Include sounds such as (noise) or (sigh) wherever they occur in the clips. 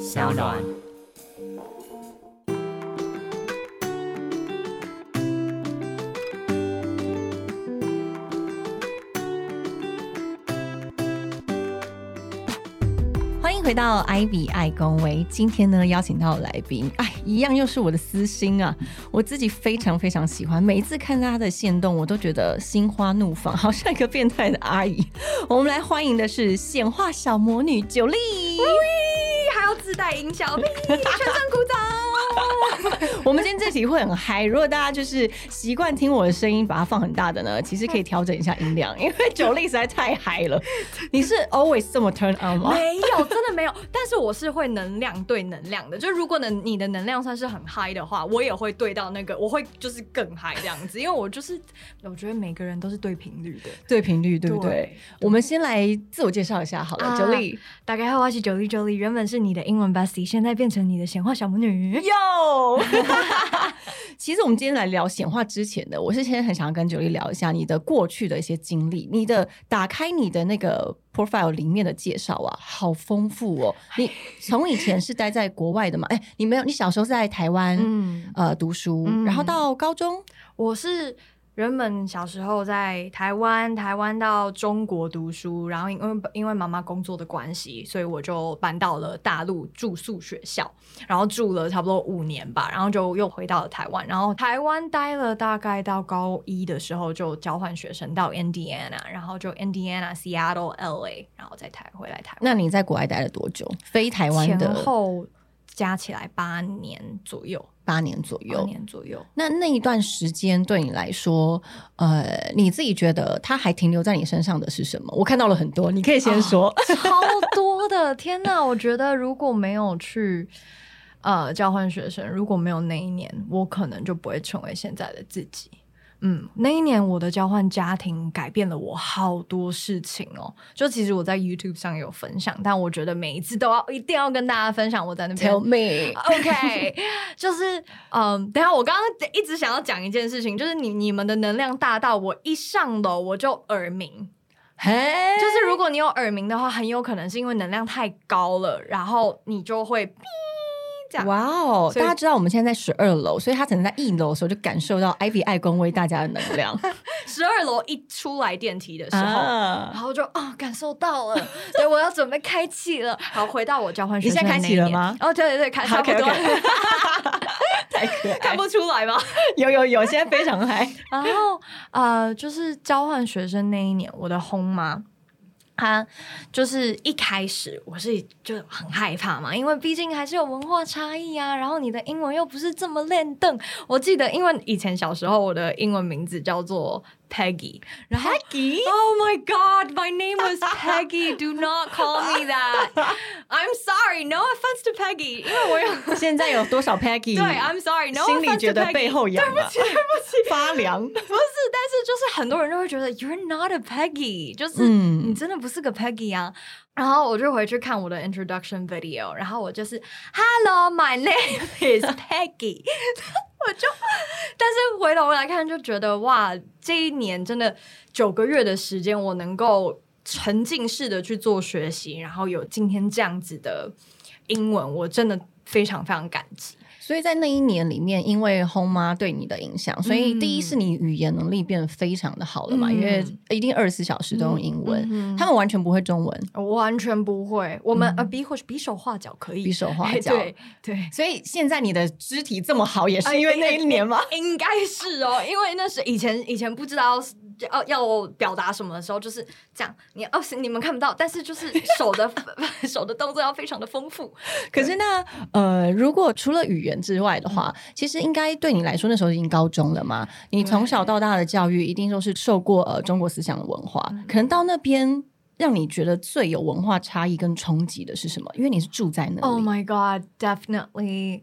小暖。欢迎回到 Ivy 爱公维，今天呢邀请到的来宾，哎，一样又是我的私心啊！我自己非常非常喜欢，每一次看到他的线动，我都觉得心花怒放，(laughs) 好像一个变态的阿姨。我们来欢迎的是显化小魔女九莉，自带音效，全身鼓掌。(laughs) 我们今天这集会很嗨，如果大家就是习惯听我的声音，把它放很大的呢，其实可以调整一下音量，(laughs) 因为九力实在太嗨了。你是 always 这么 turn on 吗？没有，真的没有。但是我是会能量对能量的，就如果能你的能量算是很嗨的话，我也会对到那个，我会就是更嗨这样子，因为我就是我觉得每个人都是对频率的，对频率对不对？我们先来自我介绍一下好了，九力，大家好，我是九力，九力原本是你的英文 bestie，现在变成你的闲话小魔女哟。(laughs) 其实我们今天来聊显化之前的，我是先很想跟九莉聊一下你的过去的一些经历。你的打开你的那个 profile 里面的介绍啊，好丰富哦。你从以前是待在国外的嘛？哎，你没有，你小时候在台湾嗯呃读书，然后到高中，我是。原本小时候在台湾，台湾到中国读书，然后因为因为妈妈工作的关系，所以我就搬到了大陆住宿学校，然后住了差不多五年吧，然后就又回到了台湾，然后台湾待了大概到高一的时候就交换学生到 Indiana，然后就 Indiana、Seattle、LA，然后再台回来台湾。那你在国外待了多久？非台湾的后加起来八年左右。八年左右，八年左右。那那一段时间对你来说，呃，你自己觉得它还停留在你身上的是什么？我看到了很多，你可以先说。超多的，天哪！我觉得如果没有去呃交换学生，如果没有那一年，我可能就不会成为现在的自己。嗯，那一年我的交换家庭改变了我好多事情哦。就其实我在 YouTube 上有分享，但我觉得每一次都要一定要跟大家分享。我在那边 Tell me，OK，就是嗯，等下我刚刚一直想要讲一件事情，就是你你们的能量大到我一上楼我就耳鸣，嘿，就是如果你有耳鸣的话，很有可能是因为能量太高了，然后你就会。哇哦！大家知道我们现在在十二楼，所以他可能在一楼的时候就感受到 Ivy 爱公为大家的能量。(laughs) 十二楼一出来电梯的时候，然后就啊感受到了，(laughs) 对，我要准备开启了。好，回到我交换学生，你现在开启了吗？哦，对对对，开差不多。(laughs) 太可爱，看不出来吗？有有有，现在非常嗨。然后呃，就是交换学生那一年，我的轰妈。他就是一开始我是就很害怕嘛，因为毕竟还是有文化差异啊。然后你的英文又不是这么练邓。我记得，因为以前小时候我的英文名字叫做 Peggy。Peggy？Oh my God, my name was Peggy. (laughs) Do not call me that. I'm sorry. No offense to Peggy. (laughs) 因为我有现在有多少 Peggy？对，I'm sorry. No offense to Peggy. 心里觉得背后痒，对不起，对不起，发凉。不是，但是就是很多人都会觉得 You're not a Peggy，就是你真的不是个 Peggy 啊。然后我就回去看我的 introduction video，然后我就是 Hello, my name (laughs) is Peggy。 我就，但是回头来看，就觉得哇，这一年真的九个月的时间，我能够沉浸式的去做学习，然后有今天这样子的英文，我真的非常非常感激。所以在那一年里面，因为 home 妈对你的影响，所以第一是你语言能力变得非常的好了嘛，因为一定二十四小时都用英文，他们完全不会中文，完全不会。我们呃比或许比手画脚可以，比手画脚，对对。所以现在你的肢体这么好，也是因为那一年吗？应该是哦，因为那是以前以前不知道。要要表达什么的时候，就是这样。你哦，你们看不到，但是就是 (laughs) 手的 (laughs) 手的动作要非常的丰富。可是那呃，如果除了语言之外的话，其实应该对你来说，那时候已经高中了嘛。你从小到大的教育一定都是受过呃中国思想的文化，可能到那边让你觉得最有文化差异跟冲击的是什么？因为你是住在那里。Oh my god, definitely.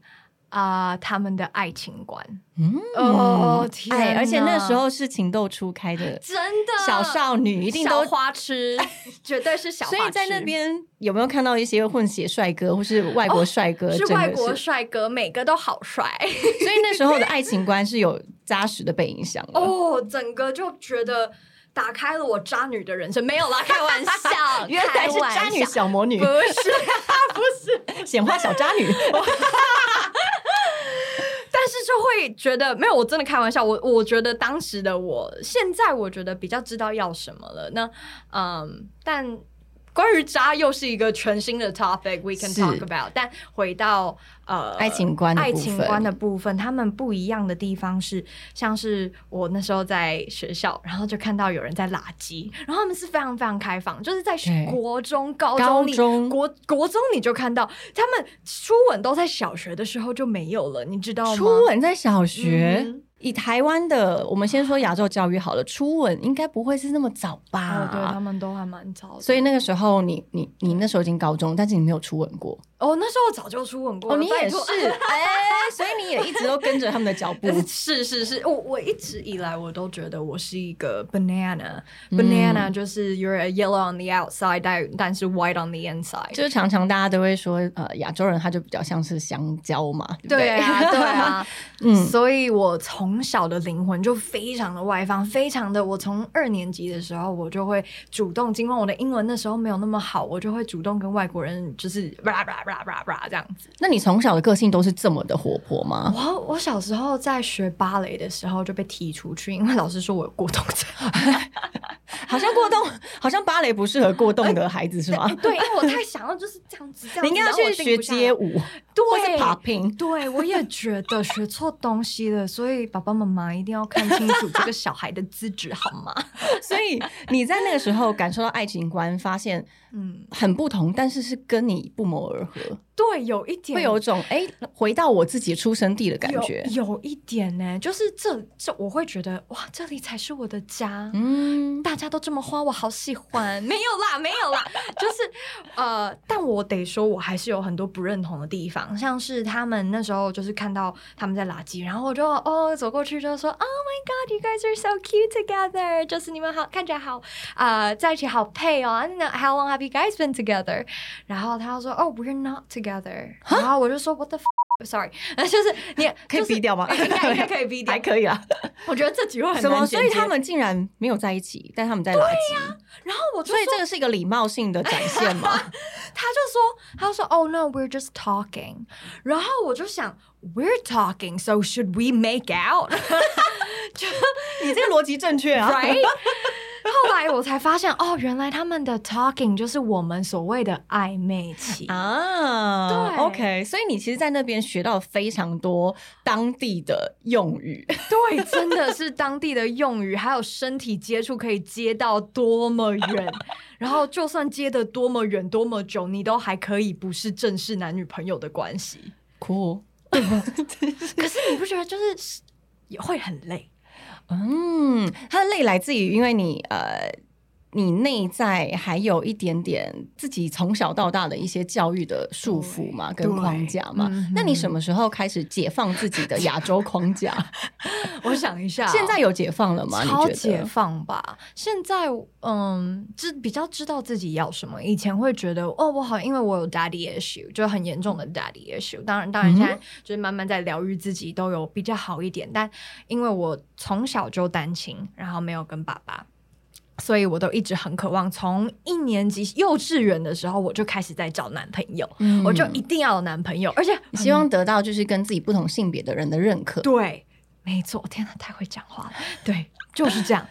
啊，他们的爱情观，嗯，哦天，而且那时候是情窦初开的，真的小少女一定都花痴，(laughs) 绝对是小。所以在那边有没有看到一些混血帅哥或是外国帅哥？(laughs) 是外国帅哥，每个都好帅。(laughs) 所以那时候的爱情观是有扎实的被影响哦，整个就觉得。打开了我渣女的人生。没有啦，开玩笑，原来是渣女小魔女，不是，不是显化小渣女。是就会觉得没有，我真的开玩笑。我我觉得当时的我，现在我觉得比较知道要什么了。那嗯，但。关于渣又是一个全新的 topic，we can talk about。但回到呃爱情观爱情观的部分，他们不一样的地方是，像是我那时候在学校，然后就看到有人在垃圾，然后他们是非常非常开放，就是在国中、高中、国国中你就看到他们初吻都在小学的时候就没有了，你知道吗？初吻在小学。以台湾的，我们先说亚洲教育好了，初吻应该不会是那么早吧？哦对他们都还蛮早，所以那个时候你你你那时候已经高中，但是你没有初吻过。哦，那时候早就初吻过，你也是，(laughs) 哎，所以你也一直都跟着他们的脚步。(laughs) 是是是，我我一直以来我都觉得我是一个 banana，banana 就是 you're a yellow on the outside，但但是 white on the inside。就是常常大家都会说，呃，亚洲人他就比较像是香蕉嘛，对啊，对啊，(laughs) 嗯，所以我从小的灵魂就非常的外放，非常的，我从二年级的时候我就会主动，尽管我的英文那时候没有那么好，我就会主动跟外国人就是。这样子，那你从小的个性都是这么的活泼吗？我我小时候在学芭蕾的时候就被踢出去，因为老师说我有过动症。(laughs) 好像过动，好像芭蕾不适合过动的孩子是吗？对，因为我太想要就是这样子，(laughs) 你应该要去学街舞，对，popping。对，我也觉得学错东西了，所以爸爸妈妈一定要看清楚这个小孩的资质好吗？(laughs) 所以你在那个时候感受到爱情观，发现嗯很不同，但是是跟你不谋而合。对，有一点会有种哎，回到我自己出生地的感觉。有一点呢，就是这这，我会觉得哇，这里才是我的家。嗯，大家都这么花，我好喜欢。没有啦，(laughs) 没有啦，就是呃，但我得说，我还是有很多不认同的地方，像是他们那时候就是看到他们在垃圾，然后我就哦走过去就说，Oh my God，you guys are so cute together，就是你们好看起来好啊，在一起好配哦。那 How long have you guys been together？然后他说，Oh we're not together。together，然后我就说 What the (laughs) sorry，(laughs) 就是你 (laughs) 可以逼掉吗？应该应该可以逼掉，还可以啊。我觉得这句话很什么？所以他们竟然没有在一起，但他们在垃圾。然后我所以这个是一个礼貌性的展现吗？他就说，他就说，Oh no，we're just talking。然后我就想，We're talking，so should we make out？就你这个逻辑正确啊，Right？后来我才发现，哦，原来他们的 talking 就是我们所谓的暧昧期啊。对，OK，所以你其实，在那边学到非常多当地的用语。对，真的是当地的用语，还有身体接触可以接到多么远，(laughs) 然后就算接的多么远、多么久，你都还可以不是正式男女朋友的关系。Cool，(laughs) 可是你不觉得就是也会很累？嗯，他的累来自于因为你呃。你内在还有一点点自己从小到大的一些教育的束缚嘛，跟框架嘛？那你什么时候开始解放自己的亚洲框架？(laughs) 我想一下，现在有解放了吗？超解放吧！现在嗯，知比较知道自己要什么。以前会觉得哦，我好，因为我有 daddy issue，就很严重的 daddy issue。当然，当然现在就是慢慢在疗愈自己，都有比较好一点。但因为我从小就单亲，然后没有跟爸爸。所以我都一直很渴望，从一年级幼稚园的时候我就开始在找男朋友，我就一定要有男朋友，而且希望得到就是跟自己不同性别的人的认可。对，没错，天哪，太会讲话了。(laughs) 对，就是这样。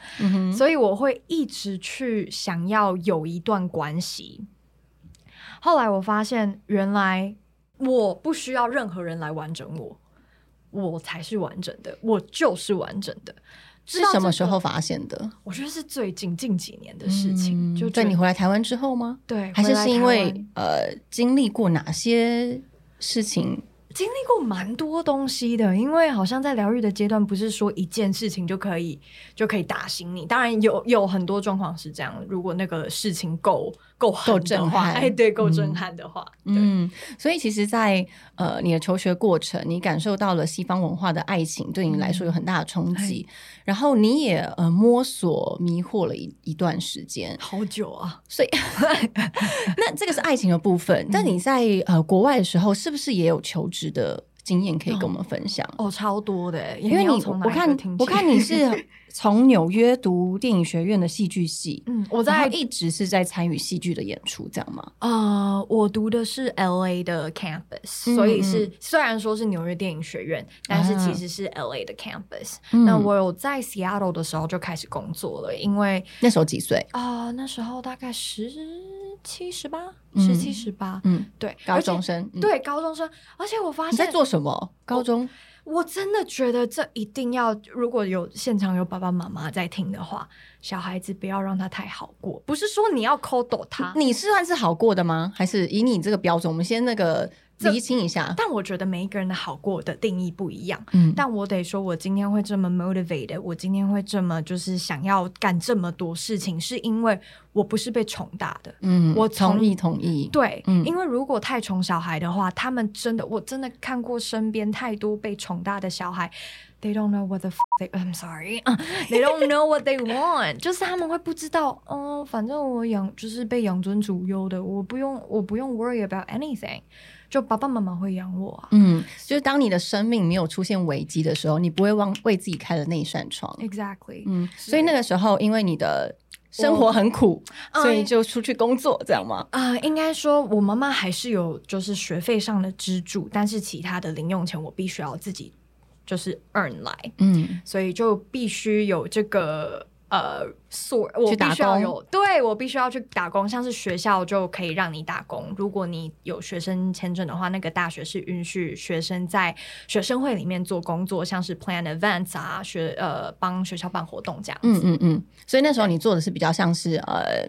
所以我会一直去想要有一段关系。后来我发现，原来我不需要任何人来完整我，我才是完整的，我就是完整的。是什么时候发现的？我觉得是最近近几年的事情，就在你回来台湾之后吗？对，还是是因为呃经历过哪些事情？经历过蛮多东西的，因为好像在疗愈的阶段，不是说一件事情就可以就可以打醒你。当然有有很多状况是这样，如果那个事情够够够震撼，哎，对，够震撼的话，嗯，所以其实，在呃你的求学过程，你感受到了西方文化的爱情，对你来说有很大的冲击，然后你也呃摸索迷惑了一一段时间，好久啊。所以 (laughs) 那这个是爱情的部分，但你在呃国外的时候，是不是也有求职？的经验可以跟我们分享？哦，超多的，因为你我看我看你是 (laughs) 从纽约读电影学院的戏剧系，嗯，我在一直是在参与戏剧的演出，这样吗？呃，我读的是 L A 的 campus，所以是虽然说是纽约电影学院，但是其实是 L A 的 campus。那我有在 Seattle 的时候就开始工作了，因为那时候几岁啊？那时候大概十七十八，十七十八，嗯，对，高中生，对，高中生，而且我发现你在做什么？高中。我真的觉得这一定要，如果有现场有爸爸妈妈在听的话，小孩子不要让他太好过。不是说你要抠抖他，你是算是好过的吗？还是以你这个标准，我们先那个。厘清一下，但我觉得每一个人的好过的定义不一样。嗯，但我得说，我今天会这么 motivated，我今天会这么就是想要干这么多事情，是因为我不是被宠大的。嗯，我同意同意。对，嗯因为如果太宠小孩的话，他们真的，我真的看过身边太多被宠大的小孩，they don't know what the (laughs) they I'm sorry，they don't know what they want，就是他们会不知道，嗯，反正我养就是被养尊处优的，我不用我不用 worry about anything。就爸爸妈妈会养我啊，嗯，就是当你的生命没有出现危机的时候，你不会忘为自己开了那一扇窗，exactly，嗯，所以那个时候因为你的生活很苦，所以就出去工作，这样吗？啊，应该说我妈妈还是有就是学费上的支柱，但是其他的零用钱我必须要自己就是 earn 来，嗯，所以就必须有这个。呃，所我必须要有，对我必须要去打工。像是学校就可以让你打工，如果你有学生签证的话，那个大学是允许学生在学生会里面做工作，像是 plan events 啊，学呃帮学校办活动这样。嗯嗯嗯，所以那时候你做的是比较像是呃。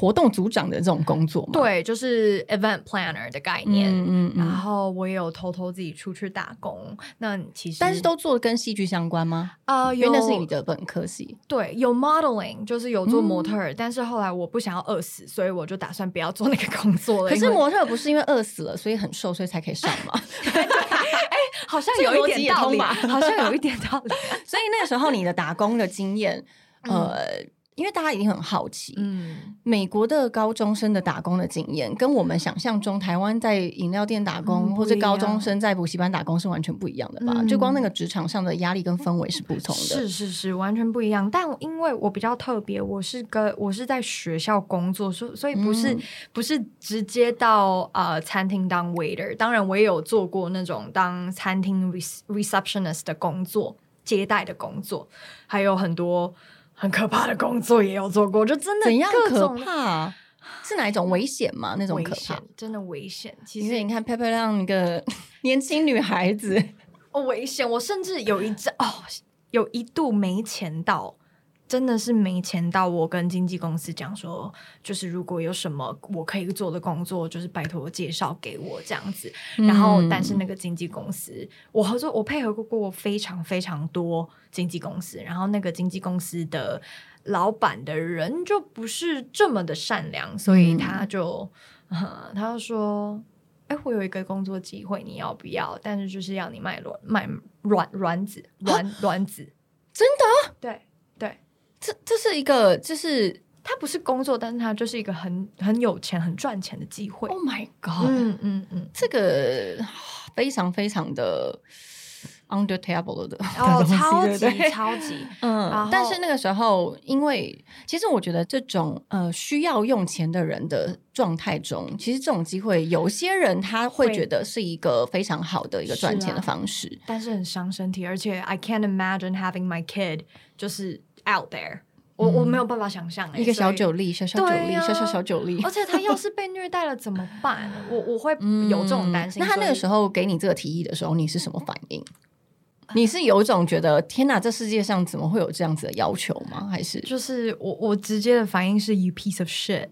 活动组长的这种工作，对，就是 event planner 的概念。嗯嗯。然后我也有偷偷自己出去打工。那其实，但是都做跟戏剧相关吗？啊，因为那是你的本科系。对，有 modeling，就是有做模特儿。但是后来我不想要饿死，所以我就打算不要做那个工作了。可是模特不是因为饿死了，所以很瘦，所以才可以上吗？(laughs) (laughs) 哎，好像有一点道理，好像有一点道理。所以那个时候你的打工的经验，呃。因为大家一定很好奇，嗯，美国的高中生的打工的经验，跟我们想象中台湾在饮料店打工或者高中生在补习班打工是完全不一样的吧？就光那个职场上的压力跟氛围是不同的，是是是，完全不一样。但因为我比较特别，我是跟我是在学校工作，所所以不是不是直接到呃餐厅当 waiter。当然，我也有做过那种当餐厅 receptionist 的工作，接待的工作，还有很多。很可怕的工作也有做过，就真的怎样可怕？(laughs) 是哪一种危险吗？那种可怕，真的危险。其实你看，漂漂亮一个 (laughs) 年轻女孩子，哦，危险！我甚至有一阵哦，有一度没钱到。真的是没钱到，我跟经纪公司讲说，就是如果有什么我可以做的工作，就是拜托介绍给我这样子。然后，但是那个经纪公司，我合作，我配合过过非常非常多经纪公司，然后那个经纪公司的老板的人就不是这么的善良，所以他就他就说：“哎，我有一个工作机会，你要不要？但是就是要你卖卵卖卵卵子卵卵子，真的？对。”这这是一个，就是他不是工作，但是他就是一个很很有钱、很赚钱的机会。Oh my god！嗯嗯嗯，这个非常非常的 under table 的哦，超级超级嗯。但是那个时候，因为其实我觉得这种呃需要用钱的人的状态中，其实这种机会，有些人他会觉得是一个非常好的一个赚钱的方式，但是很伤身体。而且 I can't imagine having my kid 就是。Out there，我我没有办法想象一个小酒力，小小酒力，小小小酒力。而且他要是被虐待了怎么办？我我会有这种担心。那他那个时候给你这个提议的时候，你是什么反应？你是有一种觉得天哪，这世界上怎么会有这样子的要求吗？还是就是我我直接的反应是 You piece of shit。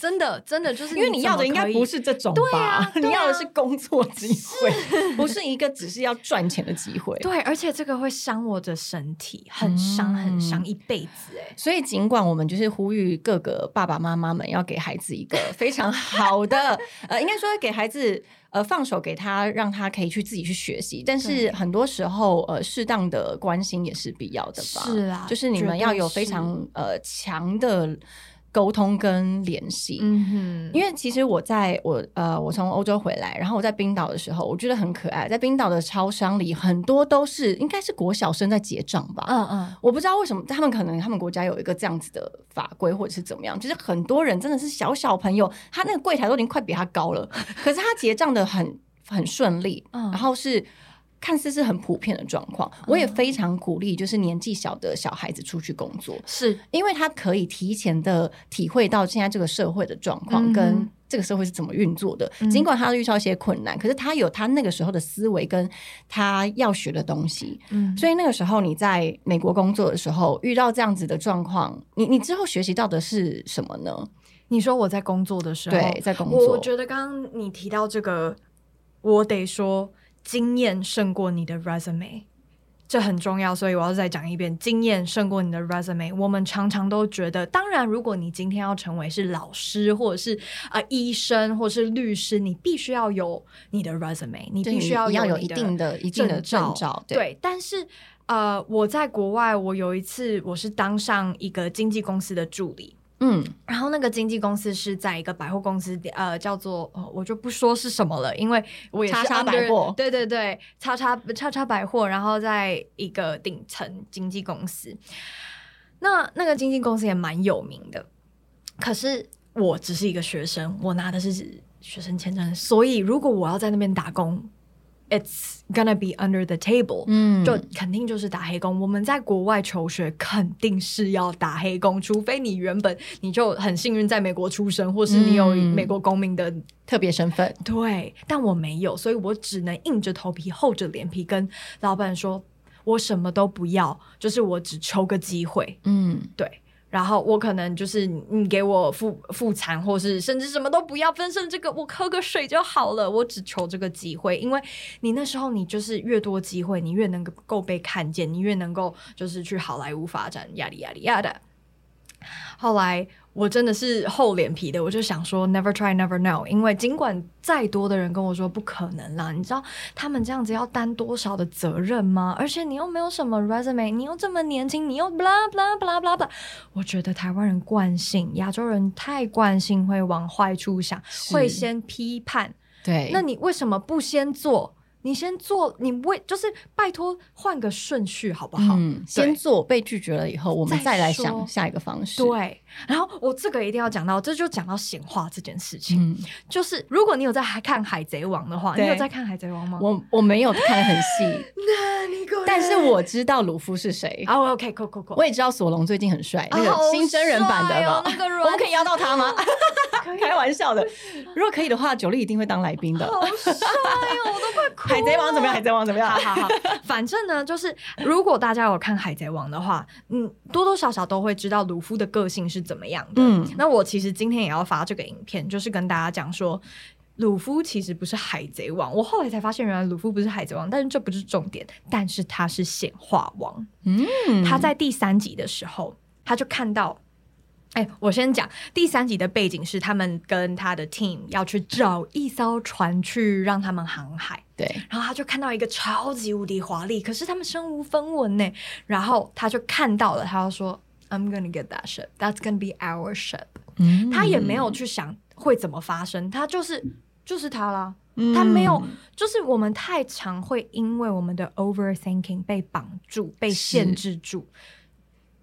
真的，真的就是因为你要的应该不是这种吧？(laughs) 你要的是工作机会，不是一个只是要赚钱的机会。(laughs) 对，而且这个会伤我的身体，很伤，很伤一辈子。哎，所以尽管我们就是呼吁各个爸爸妈妈们要给孩子一个非常好的，(laughs) 呃，应该说给孩子呃放手给他，让他可以去自己去学习。但是很多时候，呃，适当的关心也是必要的吧？是啊，就是你们要有非常呃强的。沟通跟联系。嗯哼，因为其实我在我呃，我从欧洲回来，然后我在冰岛的时候，我觉得很可爱。在冰岛的超商里，很多都是应该是国小生在结账吧。嗯嗯，我不知道为什么他们可能他们国家有一个这样子的法规，或者是怎么样，就是很多人真的是小小朋友，他那个柜台都已经快比他高了，可是他结账的很很顺利，然后是。看似是很普遍的状况，我也非常鼓励，就是年纪小的小孩子出去工作，是因为他可以提前的体会到现在这个社会的状况跟这个社会是怎么运作的。尽管他遇到一些困难，可是他有他那个时候的思维跟他要学的东西。嗯，所以那个时候你在美国工作的时候遇到这样子的状况，你你之后学习到的是什么呢？你说我在工作的时候，对，在工作，我觉得刚刚你提到这个，我得说。经验胜过你的 resume，这很重要，所以我要再讲一遍：经验胜过你的 resume。我们常常都觉得，当然，如果你今天要成为是老师，或者是啊医生，或者是律师，你必须要有你的 resume，你必须要有一定的一定的证照。对，但是呃，我在国外，我有一次我是当上一个经纪公司的助理。嗯，然后那个经纪公司是在一个百货公司，呃，叫做我就不说是什么了，因为我也是叉叉百货，对对对，叉叉叉叉百货，然后在一个顶层经纪公司，那那个经纪公司也蛮有名的，可是我只是一个学生，我拿的是学生签证，所以如果我要在那边打工。It's gonna be under the table，嗯，就肯定就是打黑工。我们在国外求学，肯定是要打黑工，除非你原本你就很幸运在美国出生，或是你有美国公民的特别身份。对，但我没有，所以我只能硬着头皮、厚着脸皮跟老板说，我什么都不要，就是我只求个机会。嗯，对。然后我可能就是你给我复复残，或是甚至什么都不要分剩，这个我喝个水就好了。我只求这个机会，因为你那时候你就是越多机会，你越能够被看见，你越能够就是去好莱坞发展，压力压力压的。后来。我真的是厚脸皮的，我就想说 never try never know，因为尽管再多的人跟我说不可能啦，你知道他们这样子要担多少的责任吗？而且你又没有什么 resume，你又这么年轻，你又 blah blah blah blah blah，我觉得台湾人惯性，亚洲人太惯性会往坏处想，会先批判。对，那你为什么不先做？你先做，你为就是拜托换个顺序好不好？嗯，先做被拒绝了以后，我们再来想下一个方式。对，然后我这个一定要讲到，这就讲到显化这件事情。嗯，就是如果你有在看《海贼王》的话，你有在看《海贼王》吗？我我没有看的很细，(laughs) 那你但是我知道鲁夫是谁。啊，OK，cool cool cool。我也知道索隆最近很帅，那个新真人版的嘛，我们可以邀到他吗？(laughs) 开玩笑的，(laughs) 如果可以的话，九力一定会当来宾的。好帅哦，我都快哭。海贼王怎么样？海贼王怎么样？好好好，(laughs) 反正呢，就是如果大家有看海贼王的话，嗯，多多少少都会知道鲁夫的个性是怎么样的。嗯，那我其实今天也要发这个影片，就是跟大家讲说，鲁夫其实不是海贼王。我后来才发现，原来鲁夫不是海贼王，但是这不是重点。但是他是显化王。嗯，他在第三集的时候，他就看到。哎，我先讲第三集的背景是他们跟他的 team 要去找一艘船去让他们航海。对，然后他就看到一个超级无敌华丽，可是他们身无分文呢。然后他就看到了，他就说：“I'm gonna get that ship. That's gonna be our ship。”嗯，他也没有去想会怎么发生，他就是就是他啦。他没有，就是我们太常会因为我们的 overthinking 被绑住、被限制住，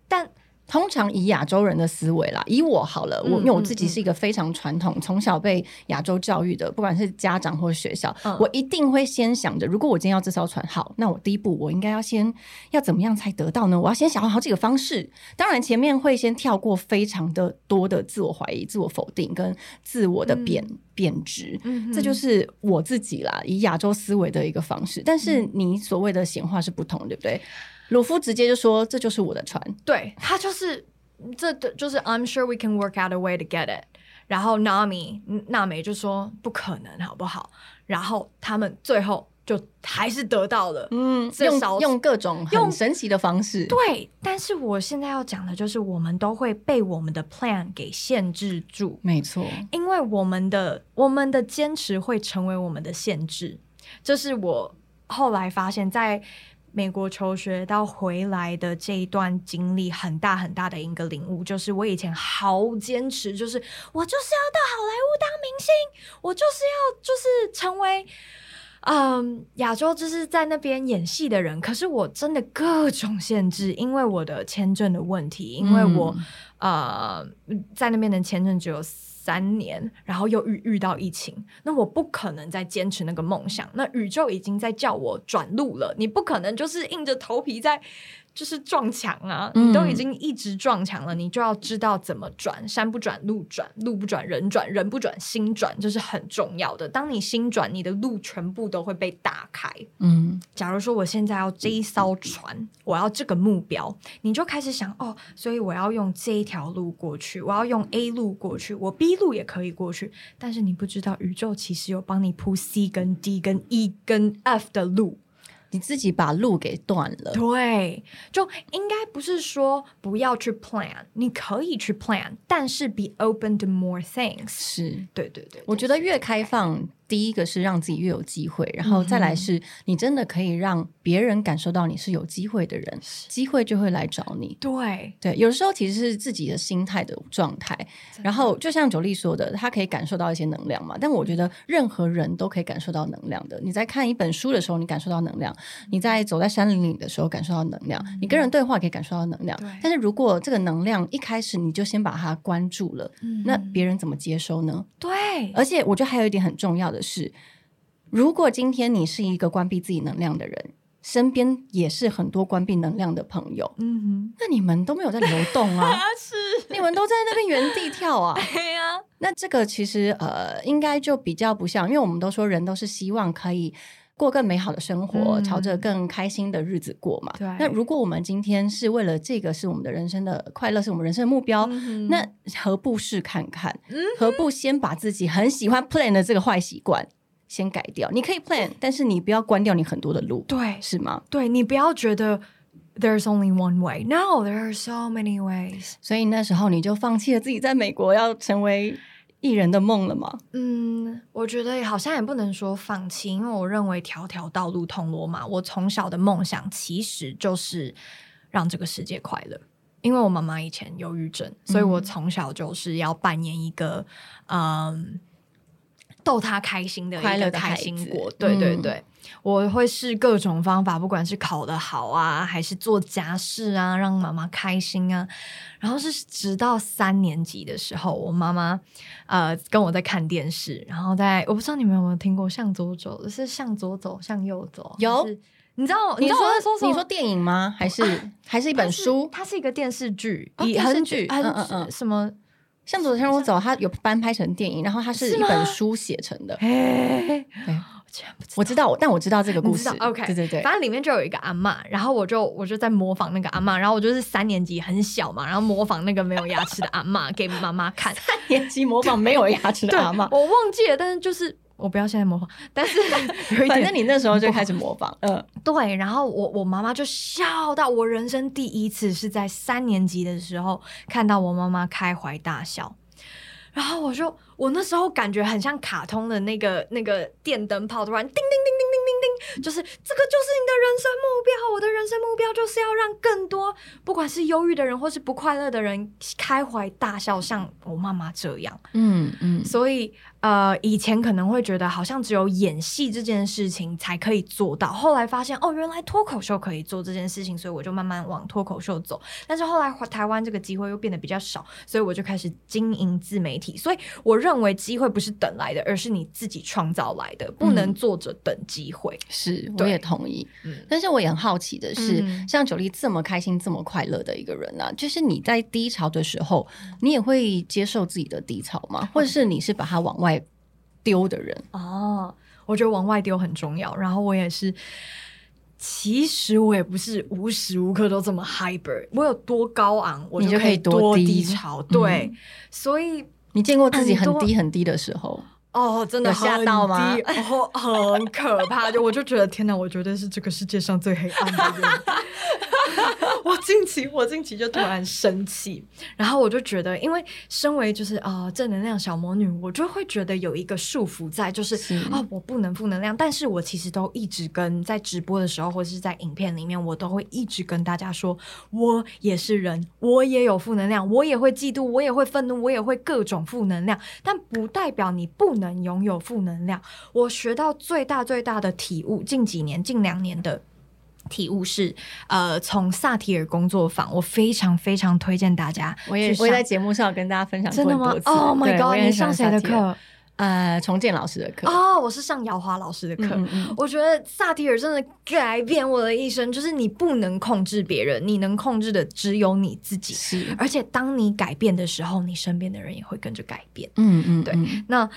但。通常以亚洲人的思维啦，以我好了，我因为我自己是一个非常传统，从小被亚洲教育的，不管是家长或学校，我一定会先想着，如果我今天要这艘船，好，那我第一步我应该要先要怎么样才得到呢？我要先想好几个方式，当然前面会先跳过非常的多的自我怀疑、自我否定跟自我的贬贬值，这就是我自己啦，以亚洲思维的一个方式。但是你所谓的显化是不同，对不对？鲁夫直接就说：“这就是我的船。”对他就是这的，就是 I'm sure we can work out a way to get it。然后 Nami 娜美就说：“不可能，好不好？”然后他们最后就还是得到了，嗯，用用各种很神奇的方式。对，但是我现在要讲的就是，我们都会被我们的 plan 给限制住。没错，因为我们的我们的坚持会成为我们的限制。这是我后来发现，在。美国求学到回来的这一段经历，很大很大的一个领悟，就是我以前好坚持，就是我就是要到好莱坞当明星，我就是要就是成为。嗯，亚洲就是在那边演戏的人，可是我真的各种限制，因为我的签证的问题，因为我呃在那边的签证只有三年，然后又遇遇到疫情，那我不可能再坚持那个梦想。那宇宙已经在叫我转路了，你不可能就是硬着头皮在。就是撞墙啊！你都已经一直撞墙了，你就要知道怎么转。山不转路转，路不转人转，人不转心转，这是很重要的。当你心转，你的路全部都会被打开。嗯，假如说我现在要这一艘船，我要这个目标，你就开始想哦，所以我要用这一条路过去，我要用 A 路过去，我 B 路也可以过去。但是你不知道，宇宙其实有帮你铺 C 跟 D 跟 E 跟 F 的路。你自己把路给断了，对，就应该不是说不要去 plan，你可以去 plan，但是 be open to more things。是对对对，我觉得越开放。第一个是让自己越有机会，然后再来是你真的可以让别人感受到你是有机会的人，机会就会来找你。对对，有时候其实是自己的心态的状态。然后就像九力说的，他可以感受到一些能量嘛。但我觉得任何人都可以感受到能量的。你在看一本书的时候，你感受到能量；你在走在山林里的时候，感受到能量；你跟人对话可以感受到能量。但是如果这个能量一开始你就先把它关注了，那别人怎么接收呢？对，而且我觉得还有一点很重要的。是，如果今天你是一个关闭自己能量的人，身边也是很多关闭能量的朋友，嗯哼，那你们都没有在流动啊？(laughs) 是，你们都在那边原地跳啊？对呀。那这个其实呃，应该就比较不像，因为我们都说人都是希望可以过更美好的生活，朝着更开心的日子过嘛。对。那如果我们今天是为了这个是我们的人生的快乐，是我们人生的目标，那何不试看看？嗯何不先把自己很喜欢 plan 的这个坏习惯？先改掉，你可以 plan，(laughs) 但是你不要关掉你很多的路，对，是吗？对你不要觉得 there's only one way，no there are so many ways。所以那时候你就放弃了自己在美国要成为艺人的梦了吗？嗯，我觉得好像也不能说放弃，因为我认为条条道路通罗马。我从小的梦想其实就是让这个世界快乐，因为我妈妈以前忧郁症，所以我从小就是要扮演一个嗯。逗她开心的快乐的开心果，对对对，我会试各种方法，不管是考得好啊，还是做家事啊，让妈妈开心啊。然后是直到三年级的时候，我妈妈呃跟我在看电视，然后在我不知道你们有没有听过“向左走”是向左走，向右走。有，你知道你说你说电影吗？还是还是一本书？它是一个电视剧，电视剧，嗯嗯嗯，什么？向左向右走，它有翻拍成电影，然后它是一本书写成的。哎，我知道，但我知道这个故事。OK，对对对，反正里面就有一个阿妈，然后我就我就在模仿那个阿妈，然后我就是三年级很小嘛，然后模仿那个没有牙齿的阿妈给妈妈看。(laughs) 三年级模仿没有牙齿的 (laughs) 阿妈，我忘记了，但是就是。我不要现在模仿，但是 (laughs) 反正你那时候就开始模仿，嗯，对。然后我我妈妈就笑到我人生第一次是在三年级的时候看到我妈妈开怀大笑，然后我就我那时候感觉很像卡通的那个那个电灯泡突然叮叮叮叮叮叮叮，就是这个就是你的人生目标，我的人生目标就是要让更多不管是忧郁的人或是不快乐的人开怀大笑，像我妈妈这样，嗯嗯，所以。呃，以前可能会觉得好像只有演戏这件事情才可以做到，后来发现哦，原来脱口秀可以做这件事情，所以我就慢慢往脱口秀走。但是后来台湾这个机会又变得比较少，所以我就开始经营自媒体。所以我认为机会不是等来的，而是你自己创造来的，不能坐着等机会。是，我也同意。嗯但是我也很好奇的是，像九力这么开心、这么快乐的一个人啊，就是你在低潮的时候，你也会接受自己的低潮吗？或者是你是把它往外？丢的人哦，我觉得往外丢很重要。然后我也是，其实我也不是无时无刻都这么 hyper。我有多高昂，我就可以多低潮。对，所以你见过自己很低很低的时候？哦，真的吓到吗？哦很可怕，就我就觉得天哪，我绝对是这个世界上最黑暗的人。(laughs) 我近期我近期就突然生气，然后我就觉得，因为身为就是啊正能量小魔女，我就会觉得有一个束缚在，就是啊我不能负能量，但是我其实都一直跟在直播的时候或者是在影片里面，我都会一直跟大家说，我也是人，我也有负能量，我也会嫉妒，我也会愤怒，我也会各种负能量，但不代表你不能拥有负能量。我学到最大最大的体悟，近几年近两年的。体悟是，呃，从萨提尔工作坊，我非常非常推荐大家。我也我也在节目上跟大家分享过真的吗？Oh my god！你上谁的课？呃，重建老师的课哦，我是上姚华老师的课。我觉得萨提尔真的改变我的一生，就是你不能控制别人，你能控制的只有你自己。是，而且当你改变的时候，你身边的人也会跟着改变。嗯嗯，对。那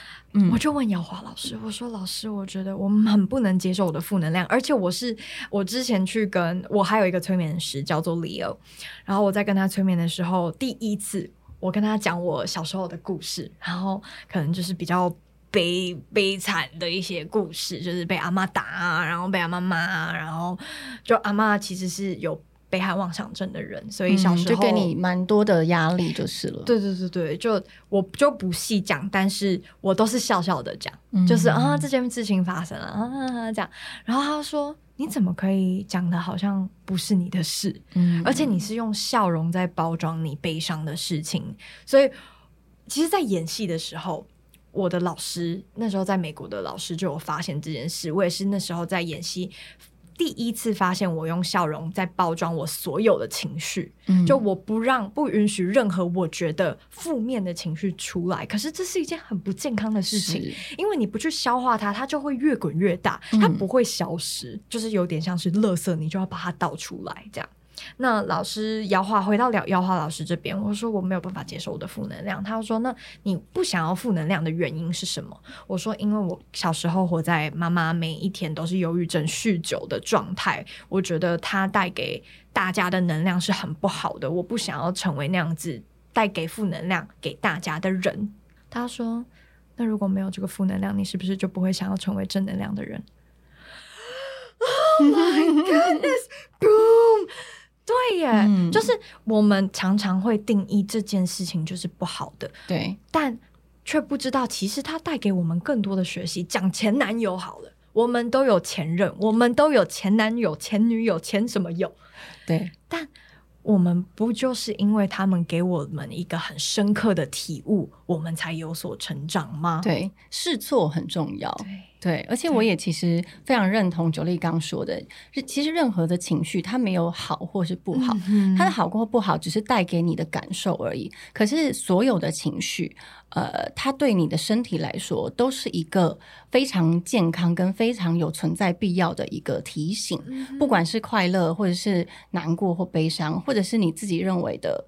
我就问姚华老师，我说：“老师，我觉得我很不能接受我的负能量，而且我是我之前去跟我还有一个催眠师叫做 Leo，然后我在跟他催眠的时候，第一次。”我跟他讲我小时候的故事，然后可能就是比较悲悲惨的一些故事，就是被阿妈打啊，然后被阿妈骂啊，然后就阿妈其实是有被害妄想症的人，所以小时候就给你蛮多的压力就是了。对对对对，就我就不细讲，但是我都是笑笑的讲，就是啊这件事情发生了啊这样，然后他说。你怎么可以讲的好像不是你的事？嗯，而且你是用笑容在包装你悲伤的事情。所以，其实，在演戏的时候，我的老师那时候在美国的老师就有发现这件事。我也是那时候在演戏。第一次发现我用笑容在包装我所有的情绪，就我不让不允许任何我觉得负面的情绪出来。可是这是一件很不健康的事情，因为你不去消化它，它就会越滚越大，它不会消失，就是有点像是垃圾，你就要把它倒出来这样。那老师姚华回到了姚华老师这边，我说我没有办法接受我的负能量。他说：“那你不想要负能量的原因是什么？”我说：“因为我小时候活在妈妈每一天都是忧郁症、酗酒的状态，我觉得他带给大家的能量是很不好的。我不想要成为那样子带给负能量给大家的人。”他说：“那如果没有这个负能量，你是不是就不会想要成为正能量的人？”Oh my goodness! Boom! 对耶，就是我们常常会定义这件事情就是不好的，对，但却不知道其实它带给我们更多的学习。讲前男友好了，我们都有前任，我们都有前男友、前女友、前什么友，对，但我们不就是因为他们给我们一个很深刻的体悟，我们才有所成长吗？对，试错很重要。对，而且我也其实非常认同九力刚说的，是其实任何的情绪它没有好或是不好，它的好或不好只是带给你的感受而已。可是所有的情绪，呃，它对你的身体来说都是一个非常健康跟非常有存在必要的一个提醒，不管是快乐或者是难过或悲伤，或者是你自己认为的。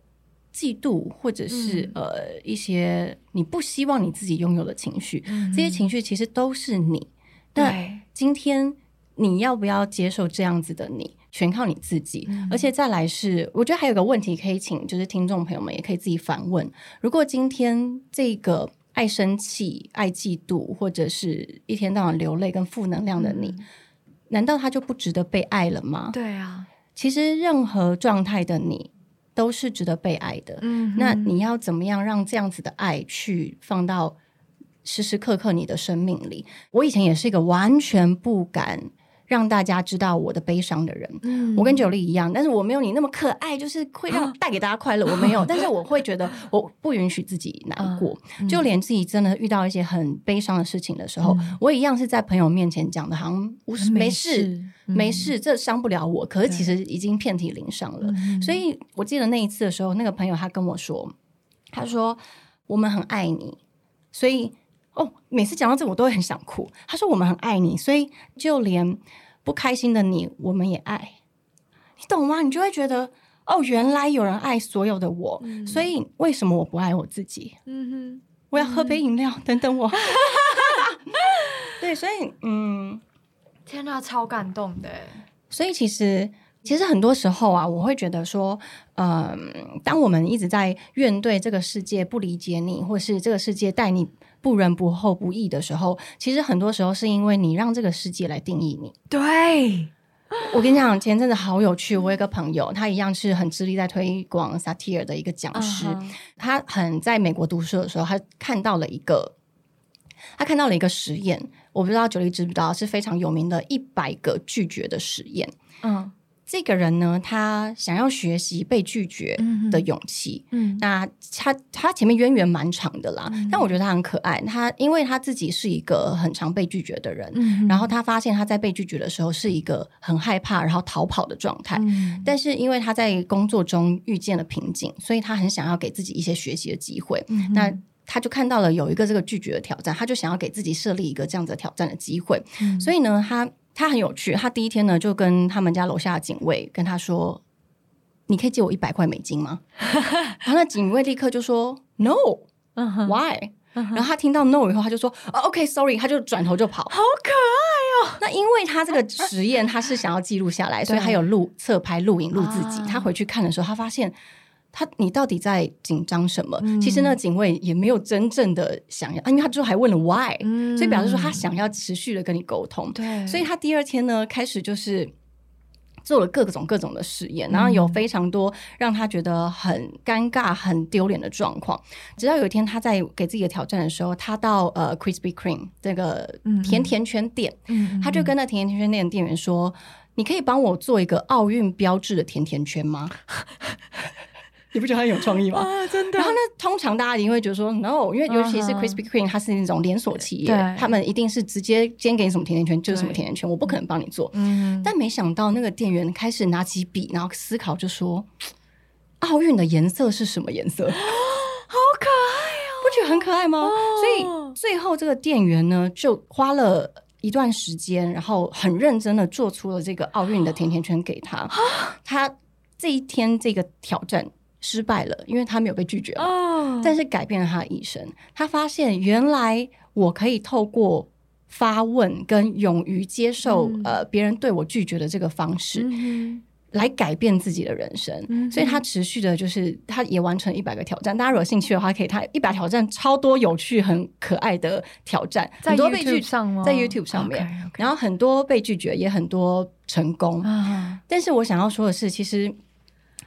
嫉妒，或者是呃一些你不希望你自己拥有的情绪，这些情绪其实都是你。对，今天你要不要接受这样子的你，全靠你自己。而且再来是，我觉得还有个问题可以请，就是听众朋友们也可以自己反问：如果今天这个爱生气、爱嫉妒，或者是一天到晚流泪跟负能量的你，难道他就不值得被爱了吗？对啊，其实任何状态的你。都是值得被爱的。嗯，那你要怎么样让这样子的爱去放到时时刻刻你的生命里？我以前也是一个完全不敢。让大家知道我的悲伤的人，我跟九莉一样，但是我没有你那么可爱，就是会让带给大家快乐。我没有，(laughs) 但是我会觉得我不允许自己难过，就连自己真的遇到一些很悲伤的事情的时候，我一样是在朋友面前讲的，好像没事没事，这伤不了我。可是其实已经遍体鳞伤了。所以我记得那一次的时候，那个朋友他跟我说，他说我们很爱你，所以。哦，每次讲到这，我都会很想哭。他说：“我们很爱你，所以就连不开心的你，我们也爱。你懂吗？你就会觉得，哦，原来有人爱所有的我，所以为什么我不爱我自己？嗯哼，我要喝杯饮料，等等我。(laughs) 对，所以，嗯，天哪，超感动的。所以其实，其实很多时候啊，我会觉得说，嗯，当我们一直在怨对这个世界不理解你，或是这个世界待你。不仁不厚不义的时候，其实很多时候是因为你让这个世界来定义你。对我跟你讲，前阵子好有趣。我有一个朋友，他一样是很致力在推广萨提尔的一个讲师。他很在美国读书的时候，他看到了一个，他看到了一个实验。我不知道九黎知不知道，是非常有名的一百个拒绝的实验。嗯。这个人呢，他想要学习被拒绝的勇气。嗯，那他他前面渊源蛮长的啦，但我觉得他很可爱。他因为他自己是一个很常被拒绝的人，然后他发现他在被拒绝的时候是一个很害怕，然后逃跑的状态。但是因为他在工作中遇见了瓶颈，所以他很想要给自己一些学习的机会。那他就看到了有一个这个拒绝的挑战，他就想要给自己设立一个这样子挑战的机会。所以呢，他。他很有趣，他第一天呢就跟他们家楼下的警卫跟他说：“你可以借我一百块美金吗？” (laughs) 然后那警卫立刻就说：“No，Why？” 然后他听到 “No” 以后，他就说：“OK，Sorry。”他就转头就跑。好可爱哦！那因为他这个实验他是想要记录下来，(laughs) 所以他有录侧拍录影录自己。他回去看的时候，他发现。他，你到底在紧张什么？其实那个警卫也没有真正的想要，因为他之后还问了 why，所以表示说他想要持续的跟你沟通。对，所以他第二天呢，开始就是做了各种各种的实验，然后有非常多让他觉得很尴尬、很丢脸的状况。直到有一天，他在给自己的挑战的时候，他到呃 Krispy Kreme 这个甜甜圈店，他就跟那甜甜圈店的店员说：“你可以帮我做一个奥运标志的甜甜圈吗？”你不觉得他很有创意吗？啊，真的。然后呢，通常大家一定会觉得说，no，因为尤其是 Krispy Kreme，它是那种连锁企业，他们一定是直接先给你什么甜甜圈就是什么甜甜圈，我不可能帮你做。嗯。但没想到那个店员开始拿起笔，然后思考，就说：“奥运的颜色是什么颜色？” (gasps) 好可爱哦，不觉得很可爱吗？所以最后这个店员呢，就花了一段时间，然后很认真的做出了这个奥运的甜甜圈给他。他这一天这个挑战。失败了，因为他没有被拒绝哦，但是改变了他的一生。他发现原来我可以透过发问跟勇于接受呃别人对我拒绝的这个方式，来改变自己的人生。所以他持续的，就是他也完成一百个挑战。大家如果有兴趣的话，可以他一百挑战超多有趣、很可爱的挑战，很多被拒上吗？在 YouTube 上面，然后很多被拒绝，也很多成功。但是我想要说的是，其实。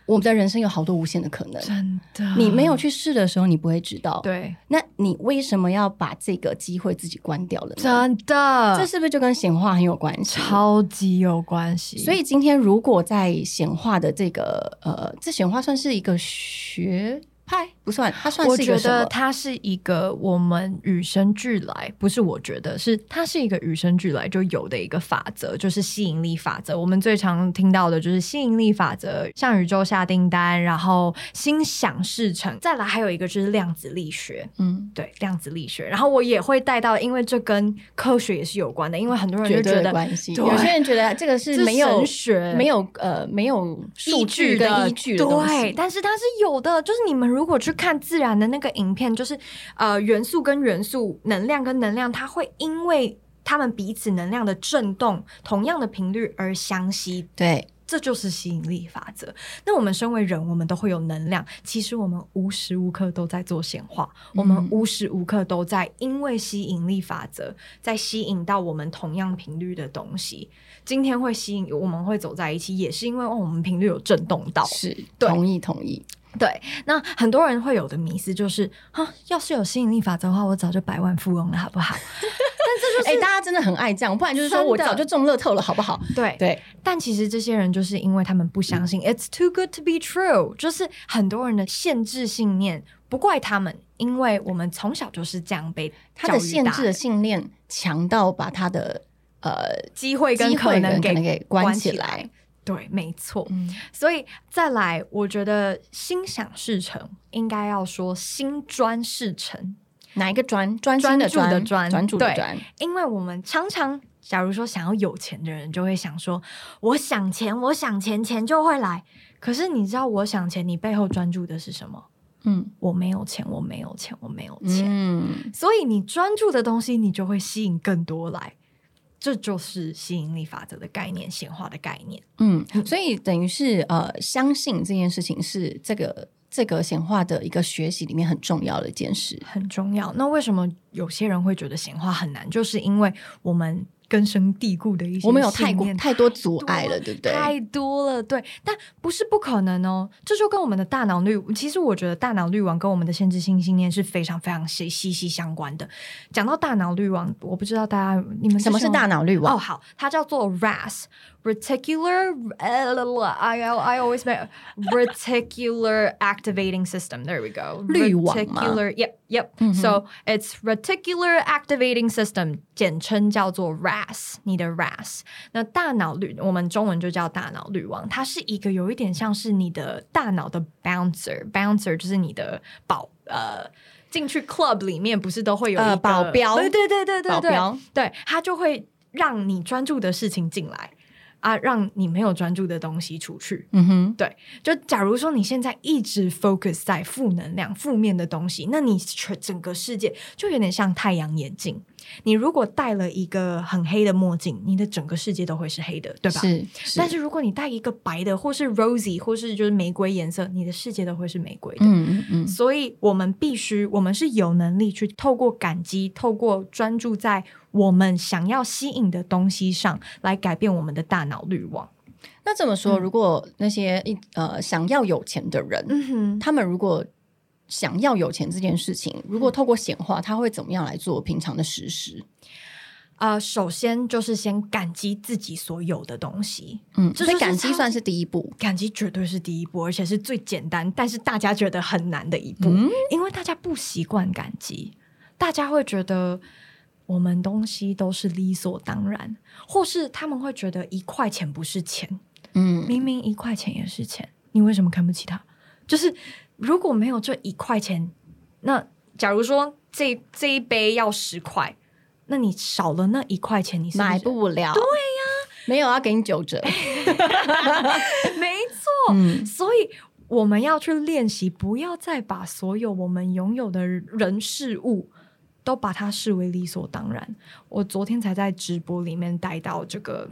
我们的人生有好多无限的可能，真的。你没有去试的时候，你不会知道。对，那你为什么要把这个机会自己关掉了？真的，这是不是就跟显化很有关系？超级有关系。所以今天如果在显化的这个呃，这显化算是一个学。派不算，它算是一个我觉得它是一个我们与生俱来，不是我觉得是它是一个与生俱来就有的一个法则，就是吸引力法则。我们最常听到的就是吸引力法则，向宇宙下订单，然后心想事成。再来还有一个就是量子力学，嗯，对，量子力学。然后我也会带到，因为这跟科学也是有关的，因为很多人就觉得关系，有些人觉得这个是没有学，没有呃没有数据跟依据的对，但是它是有的，就是你们。如果去看自然的那个影片，就是呃元素跟元素、能量跟能量，它会因为它们彼此能量的震动，同样的频率而相吸。对，这就是吸引力法则。那我们身为人，我们都会有能量。其实我们无时无刻都在做显化，我们无时无刻都在因为吸引力法则在吸引到我们同样频率的东西。今天会吸引我们会走在一起，也是因为哦，我们频率有震动到。是，同意，同意。对，那很多人会有的迷思就是，哈，要是有吸引力法则的话，我早就百万富翁了，好不好？(laughs) 但这就是，哎，大家真的很爱这样，不然就是说我早就中乐透了，好不好？对对。但其实这些人就是因为他们不相信，It's too good to be true，就是很多人的限制信念，不怪他们，因为我们从小就是这样被他的限制的信念强到把他的呃机会跟可能给关起来。对，没错。嗯所以再来，我觉得心想事成，应该要说心专事成。哪一个专？专专的专，专注的专。因为我们常常，假如说想要有钱的人，就会想说：我想钱，我想钱，钱就会来。可是你知道，我想钱，你背后专注的是什么？嗯，我没有钱，我没有钱，我没有钱。嗯，所以你专注的东西，你就会吸引更多来。这就是吸引力法则的概念，显化的概念。嗯，所以等于是呃，相信这件事情是这个这个显化的一个学习里面很重要的一件事，很重要。那为什么有些人会觉得显化很难？就是因为我们根深蒂固的一些，我们有太过太多阻碍了，对不对？太多了，对。但不是不可能哦，这就跟我们的大脑滤，其实我觉得大脑滤网跟我们的限制性信念是非常非常息息息相关的。讲到大脑滤网，我不知道大家你们什么是大脑滤网？哦，好，它叫做 RAS。reticular I I always make reticular activating system. There we go. Reticular. Yep. Yep. Mm-hmm. So it's reticular activating system，简称叫做 RAS。你的 RAS，那大脑滤，我们中文就叫大脑滤网。它是一个有一点像是你的大脑的 bouncer，bouncer 就是你的保呃。进去 club 里面不是都会有一个保镖？对对对对对对，对，它就会让你专注的事情进来。 啊，让你没有专注的东西出去。嗯哼，对，就假如说你现在一直 focus 在负能量、负面的东西，那你全整个世界就有点像太阳眼镜。你如果戴了一个很黑的墨镜，你的整个世界都会是黑的，对吧？是。但是如果你戴一个白的，或是 rosy，或是就是玫瑰颜色，你的世界都会是玫瑰的。嗯嗯嗯。所以我们必须，我们是有能力去透过感激，透过专注在我们想要吸引的东西上来改变我们的大脑滤网。那这么说，如果那些一呃想要有钱的人，他们如果想要有钱这件事情，如果透过显化，他会怎么样来做平常的实施？呃，首先就是先感激自己所有的东西，嗯，所以感激算是第一步，感激绝对是第一步，而且是最简单，但是大家觉得很难的一步，因为大家不习惯感激，大家会觉得我们东西都是理所当然，或是他们会觉得一块钱不是钱，嗯，明明一块钱也是钱，你为什么看不起他？就是。如果没有这一块钱，那假如说这这一杯要十块，那你少了那一块钱，你买不了。对呀，没有要给你九折。(laughs) 没错，所以我们要去练习，不要再把所有我们拥有的人事物都把它视为理所当然。我昨天才在直播里面带到这个。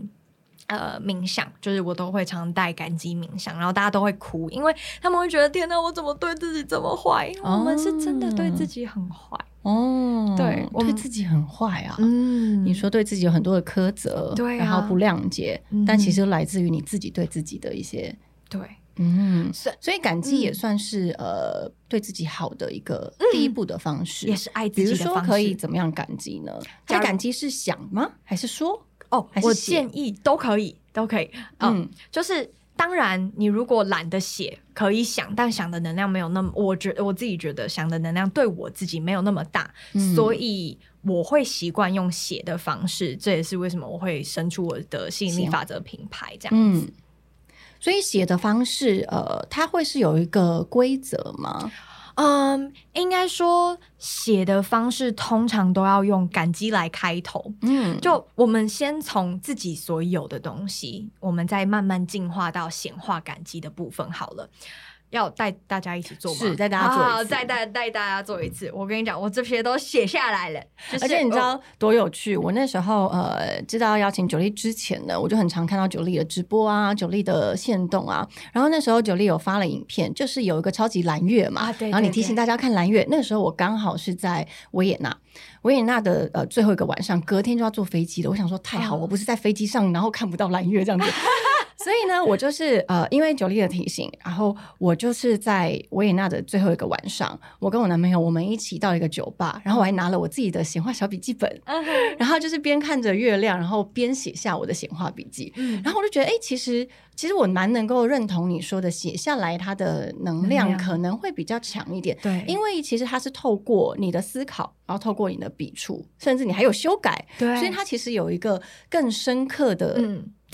呃，冥想就是我都会常带感激冥想，然后大家都会哭，因为他们会觉得天哪，我怎么对自己这么坏？我们是真的对自己很坏哦，对，对自己很坏啊。嗯，你说对自己有很多的苛责，对，然后不谅解，但其实来自于你自己对自己的一些对，嗯，所以感激也算是呃对自己好的一个第一步的方式，也是爱自己的方式。比如说可以怎么样感激呢？他感激是想吗？还是说？哦，我建议都可以，都可以。嗯，就是当然，你如果懒得写，可以想，但想的能量没有那么，我觉得我自己觉得想的能量对我自己没有那么大，所以我会习惯用写的方式。这也是为什么我会生出我的吸引力法则品牌这样子。所以写的方式，呃，它会是有一个规则吗？嗯，应该说写的方式通常都要用感激来开头。嗯，就我们先从自己所有的东西，我们再慢慢进化到显化感激的部分好了。要带大家一起做吗？是带大家做一次，再带带大家做一次。我跟你讲，我这些都写下来了。而且你知道多有趣？我那时候呃，知道邀请九力之前呢，我就很常看到九力的直播啊，九力的线动啊。然后那时候九力有发了影片，就是有一个超级蓝月嘛。啊，对。然后你提醒大家看蓝月，那个时候我刚好是在维也纳，维也纳的呃最后一个晚上，隔天就要坐飞机了。我想说太好，我不是在飞机上，然后看不到蓝月这样子。所以呢，我就是呃，因为九力的提醒，然后我就是在维也纳的最后一个晚上，我跟我男朋友我们一起到一个酒吧，然后我还拿了我自己的显化小笔记本，(laughs) 然后就是边看着月亮，然后边写下我的显化笔记。然后我就觉得，哎，其实其实我蛮能够认同你说的，写下来它的能量可能会比较强一点。对，因为其实它是透过你的思考，然后透过你的笔触，甚至你还有修改，对，所以它其实有一个更深刻的。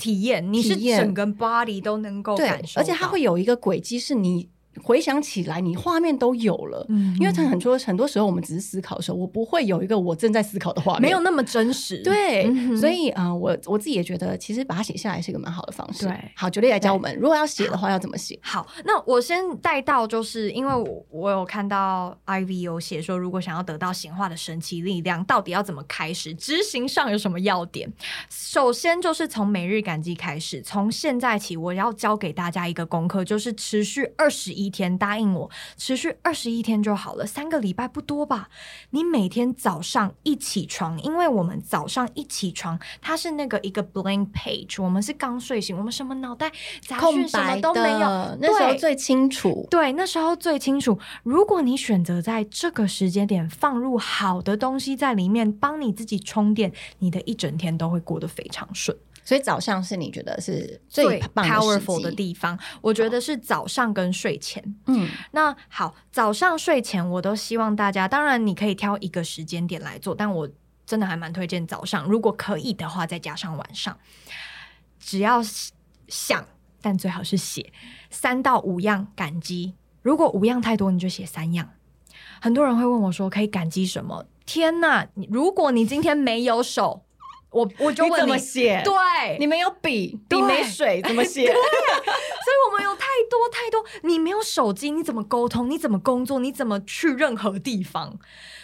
体验，你是整个 body 都能够感受，而且它会有一个轨迹，是你。回想起来，你画面都有了，嗯，因为他很多很多时候我们只是思考的时候，我不会有一个我正在思考的画面，没有那么真实。对，所以啊，我我自己也觉得，其实把它写下来是一个蛮好的方式。对，好，九力来教我们，如果要写的话，要怎么写？好，那我先带到，就是因为我我有看到 IV 有写说，如果想要得到显化的神奇力量，到底要怎么开始？执行上有什么要点？首先就是从每日感激开始，从现在起，我要教给大家一个功课，就是持续二十一。一天，答应我持续二十一天就好了，三个礼拜不多吧？你每天早上一起床，因为我们早上一起床，它是那个一个 blank page，我们是刚睡醒，我们什么脑袋杂讯什么都没有，那时候最清楚。对，那时候最清楚。如果你选择在这个时间点放入好的东西在里面，帮你自己充电，你的一整天都会过得非常顺。所以早上是你觉得是最 powerful 的地方，我觉得是早上跟睡前。嗯，那好，早上睡前我都希望大家，当然你可以挑一个时间点来做，但我真的还蛮推荐早上，如果可以的话，再加上晚上，只要想，但最好是写三到五样感激。如果五样太多，你就写三样。很多人会问我说，可以感激什么？天呐！如果你今天没有手。我我就问你怎么写？对，你没有笔，笔没水，(laughs) 怎么写？对所以我们有太多太多，你没有手机，你怎么沟通？你怎么工作？你怎么去任何地方？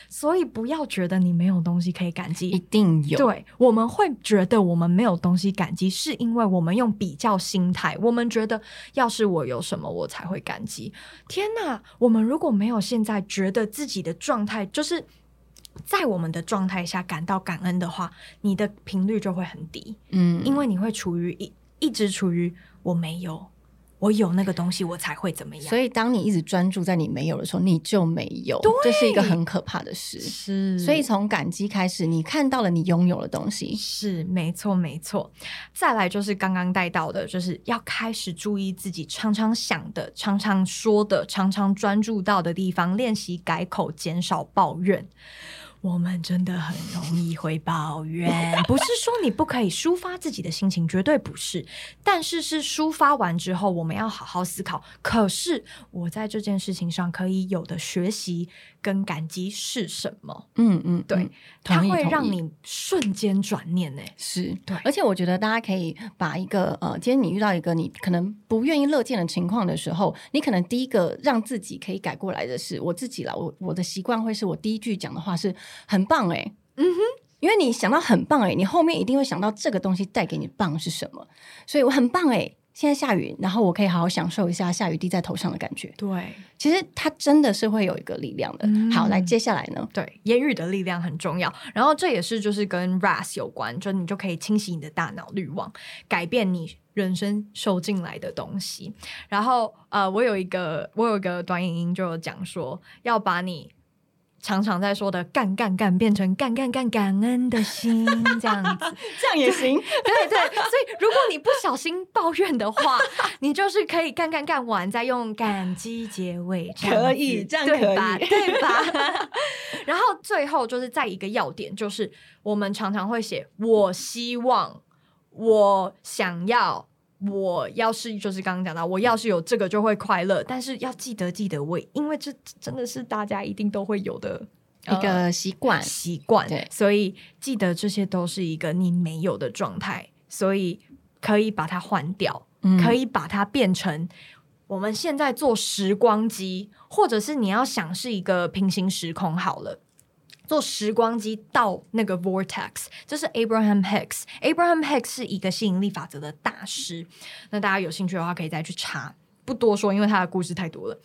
所以不要觉得你没有东西可以感激，一定有。对，我们会觉得我们没有东西感激，是因为我们用比较心态，我们觉得要是我有什么，我才会感激。天哪，我们如果没有现在觉得自己的状态就是。在我们的状态下感到感恩的话，你的频率就会很低。嗯，因为你会处于一一直处于我没有，我有那个东西，我才会怎么样。所以，当你一直专注在你没有的时候，你就没有，这是一个很可怕的事。是，所以从感激开始，你看到了你拥有的东西，是没错，没错。再来就是刚刚带到的，就是要开始注意自己常常想的、常常说的、常常专注到的地方，练习改口，减少抱怨。我们真的很容易会抱怨，(laughs) 不是说你不可以抒发自己的心情，绝对不是。但是是抒发完之后，我们要好好思考。可是我在这件事情上可以有的学习跟感激是什么？嗯嗯，对，它会让你瞬间转念呢。是对，而且我觉得大家可以把一个呃，今天你遇到一个你可能不愿意乐见的情况的时候，你可能第一个让自己可以改过来的是我自己了。我我的习惯会是我第一句讲的话是。很棒哎，嗯哼，因为你想到很棒哎，你后面一定会想到这个东西带给你棒是什么，所以我很棒哎。现在下雨，然后我可以好好享受一下下雨滴在头上的感觉。对，其实它真的是会有一个力量的。好，来接下来呢？对，言语的力量很重要。然后这也是就是跟 RAS 有关，就你就可以清洗你的大脑滤网，改变你人生收进来的东西。然后呃，我有一个我有一个短影音就有讲说，要把你。常常在说的“干干干”变成“干干干”感恩的心，这样子，(laughs) 这样也行。(laughs) 对对，所以如果你不小心抱怨的话，你就是可以干干干完再用感激结尾，可以这样可以对吧？(laughs) 然后最后就是再一个要点，就是我们常常会写“我希望”“我想要”。我要是就是刚刚讲到，我要是有这个就会快乐，但是要记得记得我，因为这真的是大家一定都会有的一个习惯。习惯，对。所以记得这些都是一个你没有的状态，所以可以把它换掉，可以把它变成我们现在做时光机，或者是你要想是一个平行时空好了。做时光机到那个 vortex，这是 Abraham Hicks。Abraham Hicks 是一个吸引力法则的大师。那大家有兴趣的话，可以再去查，不多说，因为他的故事太多了。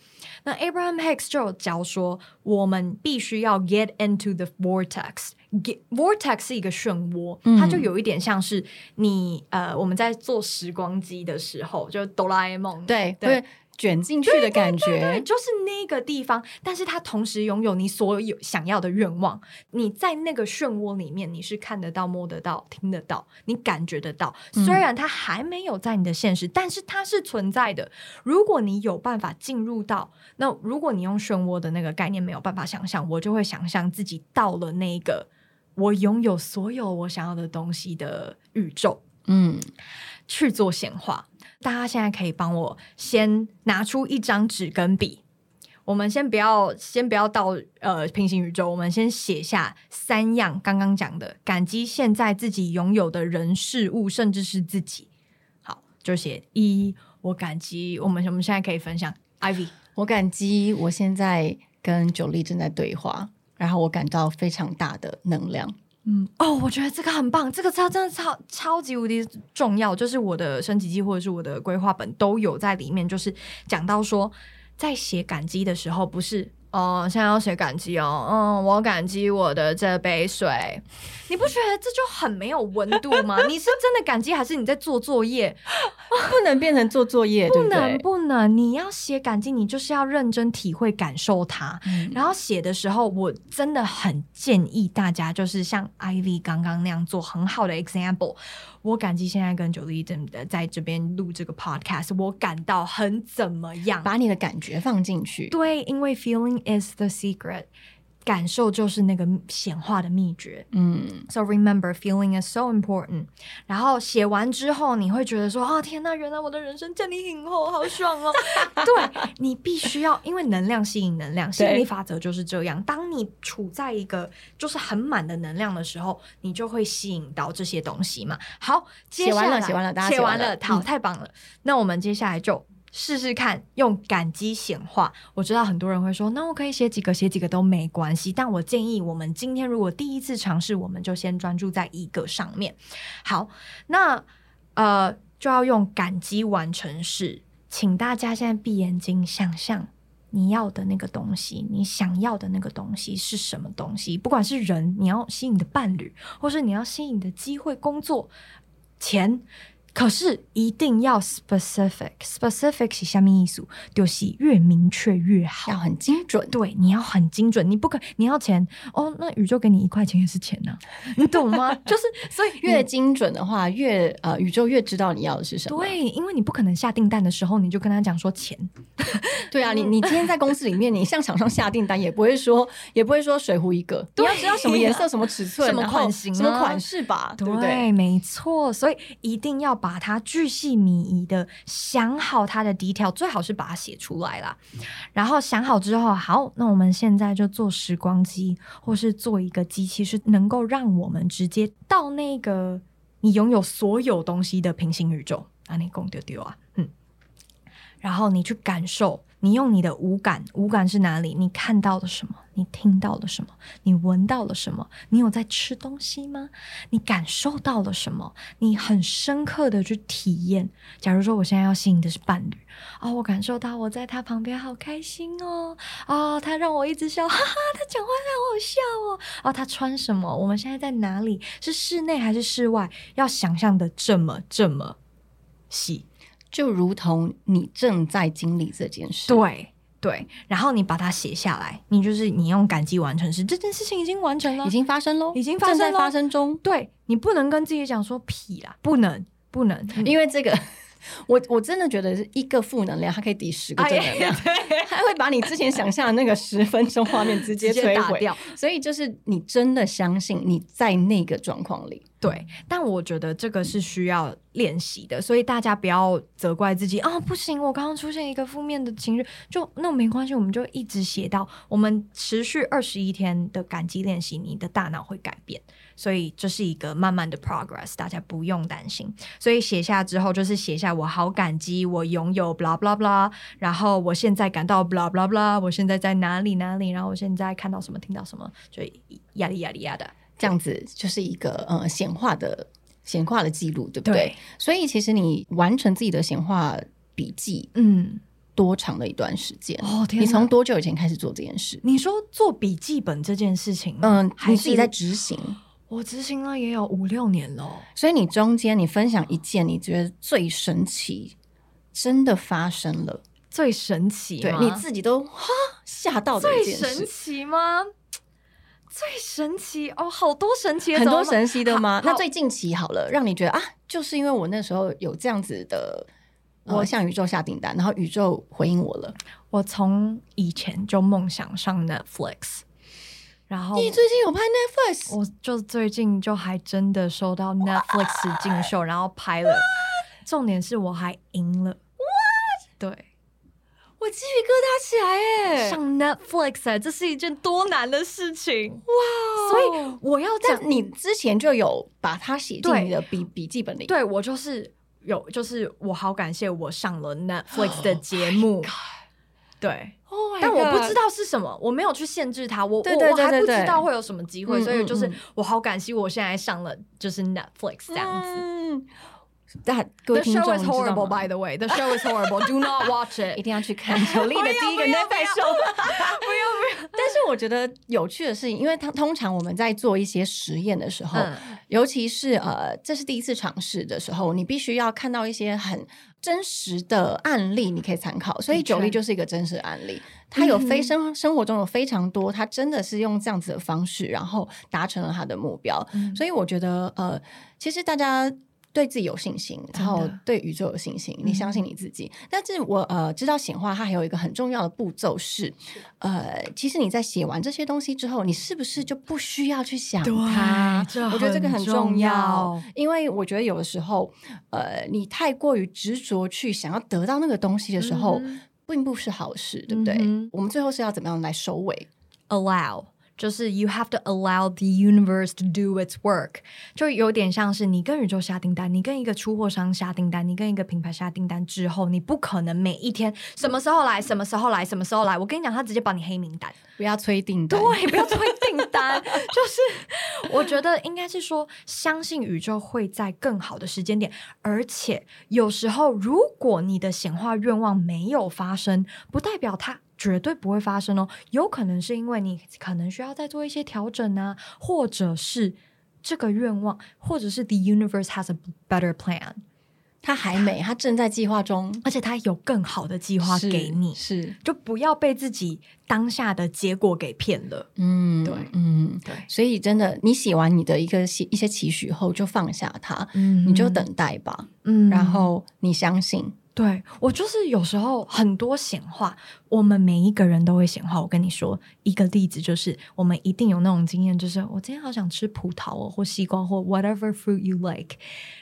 那 Abraham Hicks 就有教说，我们必须要 get into the vortex。get vortex 是一个漩涡，它就有一点像是你呃，我们在做时光机的时候，就哆啦 A 梦，对对。卷进去的感觉，就是那个地方，但是它同时拥有你所有想要的愿望。你在那个漩涡里面，你是看得到、摸得到、听得到，你感觉得到。虽然它还没有在你的现实，但是它是存在的。如果你有办法进入到那，如果你用漩涡的那个概念没有办法想象，我就会想象自己到了那个我拥有所有我想要的东西的宇宙，嗯，去做显化。大家现在可以帮我先拿出一张纸跟笔，我们先不要先不要到呃平行宇宙，我们先写下三样刚刚讲的感激现在自己拥有的人事物，甚至是自己。好，就写一，我感激我们我们现在可以分享，Ivy，我感激我现在跟九力正在对话，然后我感到非常大的能量。嗯哦，我觉得这个很棒，这个超真的超超级无敌重要，就是我的升级机或者是我的规划本都有在里面，就是讲到说在写感激的时候，不是。哦，现在要写感激哦。嗯，我感激我的这杯水。你不觉得这就很没有温度吗？(laughs) 你是真的感激，还是你在做作业？不能变成做作业，不能不能。你要写感激，你就是要认真体会、感受它。然后写的时候，我真的很建议大家，就是像 Ivy 刚刚那样做，很好的 example。我感激现在跟九力真的在这边录这个 podcast，我感到很怎么样？把你的感觉放进去。对，因为 feeling is the secret。感受就是那个显化的秘诀。嗯，So remember, feeling is so important。然后写完之后，你会觉得说：“哦，天呐，原来我的人生降临很厚，好爽哦！” (laughs) 对你必须要，因为能量吸引能量，吸引力法则就是这样。当你处在一个就是很满的能量的时候，你就会吸引到这些东西嘛。好，写完了，写完了，大家写完了，好，太棒了。那我们接下来就。试试看用感激显化。我知道很多人会说，那我可以写几个，写几个都没关系。但我建议我们今天如果第一次尝试，我们就先专注在一个上面。好，那呃就要用感激完成式，请大家现在闭眼睛，想象你要的那个东西，你想要的那个东西是什么东西？不管是人，你要吸引的伴侣，或是你要吸引的机会、工作、钱。可是一定要 specific，specific 是下面意思，就是越明确越好，要很精准。对，你要很精准，你不可你要钱哦，那宇宙给你一块钱也是钱呢，(laughs) 你懂吗？就是所以越精准的话，越呃宇宙越知道你要的是什么。对，因为你不可能下订单的时候你就跟他讲说钱。对啊，你你今天在公司里面，你向厂商下订单也不会说也不会说水壶一个，你要知道什么颜色、什么尺寸、什么款型、什么款式吧？对，没错，所以一定要。把它巨细靡遗的想好它的 detail，最好是把它写出来啦。然后想好之后，好，那我们现在就做时光机，或是做一个机器，是能够让我们直接到那个你拥有所有东西的平行宇宙。啊，你公丢丢啊，嗯。然后你去感受。你用你的五感，五感是哪里？你看到了什么？你听到了什么？你闻到了什么？你有在吃东西吗？你感受到了什么？你很深刻的去体验。假如说我现在要吸引的是伴侣啊，我感受到我在他旁边好开心哦，啊，他让我一直笑，(laughs) 哈哈，他讲话让我笑哦，哦，他穿什么？我们现在在哪里？是室内还是室外？要想象的这么这么细。就如同你正在经历这件事，对对，然后你把它写下来，你就是你用感激完成时，这件事情已经完成了，已经发生喽，已经发生在发生中。对你不能跟自己讲说屁啦，不能不能，因为这个。我我真的觉得是一个负能量，它可以抵十个正能量，它会把你之前想象的那个十分钟画面直接摧毁掉。所以就是你真的相信你在那个状况里，对。但我觉得这个是需要练习的，所以大家不要责怪自己啊，不行，我刚刚出现一个负面的情绪，就那没关系，我们就一直写到我们持续二十一天的感激练习，你的大脑会改变。所以这是一个慢慢的 progress，大家不用担心。所以写下之后，就是写下我好感激我拥有 blah blah blah，然后我现在感到 blah blah blah，我现在在哪里哪里，然后我现在看到什么听到什么，就压力压力压的这样子，就是一个呃显化的显化的记录，对不对？所以其实你完成自己的显化笔记，嗯，多长的一段时间？哦，天！你从多久以前开始做这件事？你说做笔记本这件事情，嗯，你自己在执行？我执行了也有五六年了，所以你中间你分享一件你觉得最神奇，真的发生了最神奇，对你自己都哈吓到的一件事，神奇吗？最神奇哦，好多神奇，很多神奇的吗？那最近期好了，让你觉得啊，就是因为我那时候有这样子的，我向宇宙下订单，然后宇宙回应我了。我从以前就梦想上 Netflix。然后你最近有拍 Netflix？我就最近就还真的收到 Netflix 进秀，然后拍了。重点是我还赢了。What？对，我鸡皮疙瘩起来哎！上 Netflix 哎，这是一件多难的事情哇！所以我要在，你之前就有把它写进你的笔笔记本里。对我就是有，就是我好感谢我上了 Netflix (gasps) 的节目。对。但我不知道是什么，我没有去限制它，我我我还不知道会有什么机会，所以就是我好感激我现在上了就是 Netflix 这样子。但各位 The 听众 show is horrible, by the way. The show is horrible. Do not watch it. (laughs) 一定要去看九力的第一个 (laughs) Netflix show。不用 (laughs) 不用！但是我觉得有趣的事情，因为他通常我们在做一些实验的时候，嗯尤其是呃，这是第一次尝试的时候，你必须要看到一些很真实的案例，你可以参考。所以九力就是一个真实案例，他有非生生活中有非常多，他真的是用这样子的方式，然后达成了他的目标。所以我觉得呃，其实大家。对自己有信心，然后对宇宙有信心，你相信你自己。但是我呃知道显化它还有一个很重要的步骤是，呃，其实你在写完这些东西之后，你是不是就不需要去想它？我觉得这个很很重要要，因为我觉得有的时候，呃，你太过于执着去想要得到那个东西的时候，并不是好事，对不对？嗯我们最后是要怎么样来收尾？allow，就是 you have to allow the universe to do its work，就有点像是你跟宇宙下订单，你跟一个出货商下订单，你跟一个品牌下订单之后，你不可能每一天什么时候来，什么时候来，什么时候来。我跟你讲，他直接把你黑名单。不要催订单，对，不要催 (laughs) 订单。就是我觉得应该是说，相信宇宙会在更好的时间点，而且有时候如果你的显化愿望没有发生，不代表它。绝对不会发生哦，有可能是因为你可能需要再做一些调整啊，或者是这个愿望，或者是 the universe has a better plan，他还没，他正在计划中，而且他有更好的计划给你，是，就不要被自己当下的结果给骗了。嗯，对。嗯，对，所以真的，你写完你的一个期一些期许后，就放下它，嗯。你就等待吧，嗯。然后你相信，对我就是有时候很多显化，我们每一个人都会显化。我跟你说一个例子，就是我们一定有那种经验，就是我今天好想吃葡萄哦，或西瓜，或 whatever fruit you like。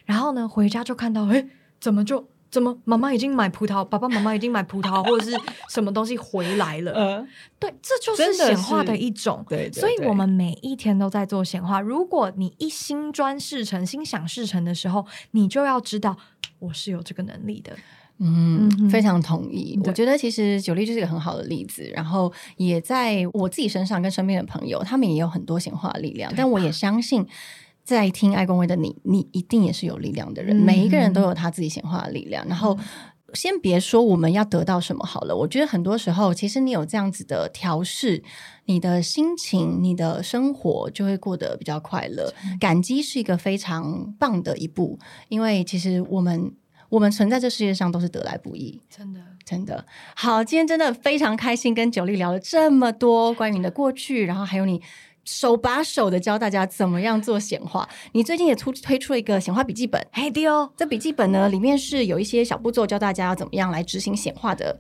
然后呢，回家就看到，哎，怎么就怎么妈妈已经买葡萄，爸爸妈妈已经买葡萄，或者是什么东西回来了？呃，对，这就是显化的一种。对对对所以我们每一天都在做显化。如果你一心专事成、心想事成的时候，你就要知道我是有这个能力的。嗯非常同意。对我觉得其实九力就是一个很好的例子，然后也在我自己身上跟身边的朋友，他们也有很多显化的力量。但我也相信，在听爱公威的你，你一定也是有力量的人。嗯每一个人都有他自己显化的力量。然后，先别说我们要得到什么好了，我觉得很多时候，其实你有这样子的调试，你的心情、你的生活就会过得比较快乐。感激是一个非常棒的一步，因为其实我们。我们存在这世界上都是得来不易，真的。真的好。今天真的非常开心，跟九力聊了这么多关于你的过去，然后还有你手把手的教大家怎么样做显化。你最近也出推出了一个显化笔记本，嘿丢，这笔记本呢里面是有一些小步骤，教大家要怎么样来执行显化的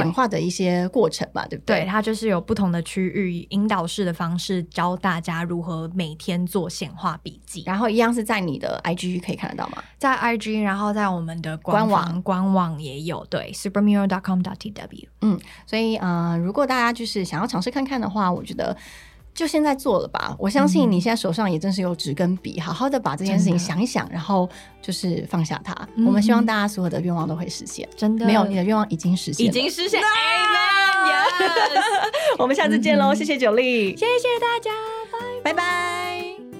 显化的一些过程嘛，对不对，对？它就是有不同的区域引导式的方式，教大家如何每天做显化笔记。然后一样是在你的 IG 可以看得到吗？在 IG，然后在我们的官官网官网也有，对，supermirror.com.tw。嗯所以，呃，如果大家就是想要尝试看看的话，我觉得就现在做了吧。我相信你现在手上也真是有纸跟笔，好好的把这件事情想一想，然后就是放下它。嗯我们希望大家所有的愿望都会实现。真的没有，你的愿望已经实现，已经实现 (laughs) 我们下次见喽！谢谢九力，谢谢大家，拜。拜拜。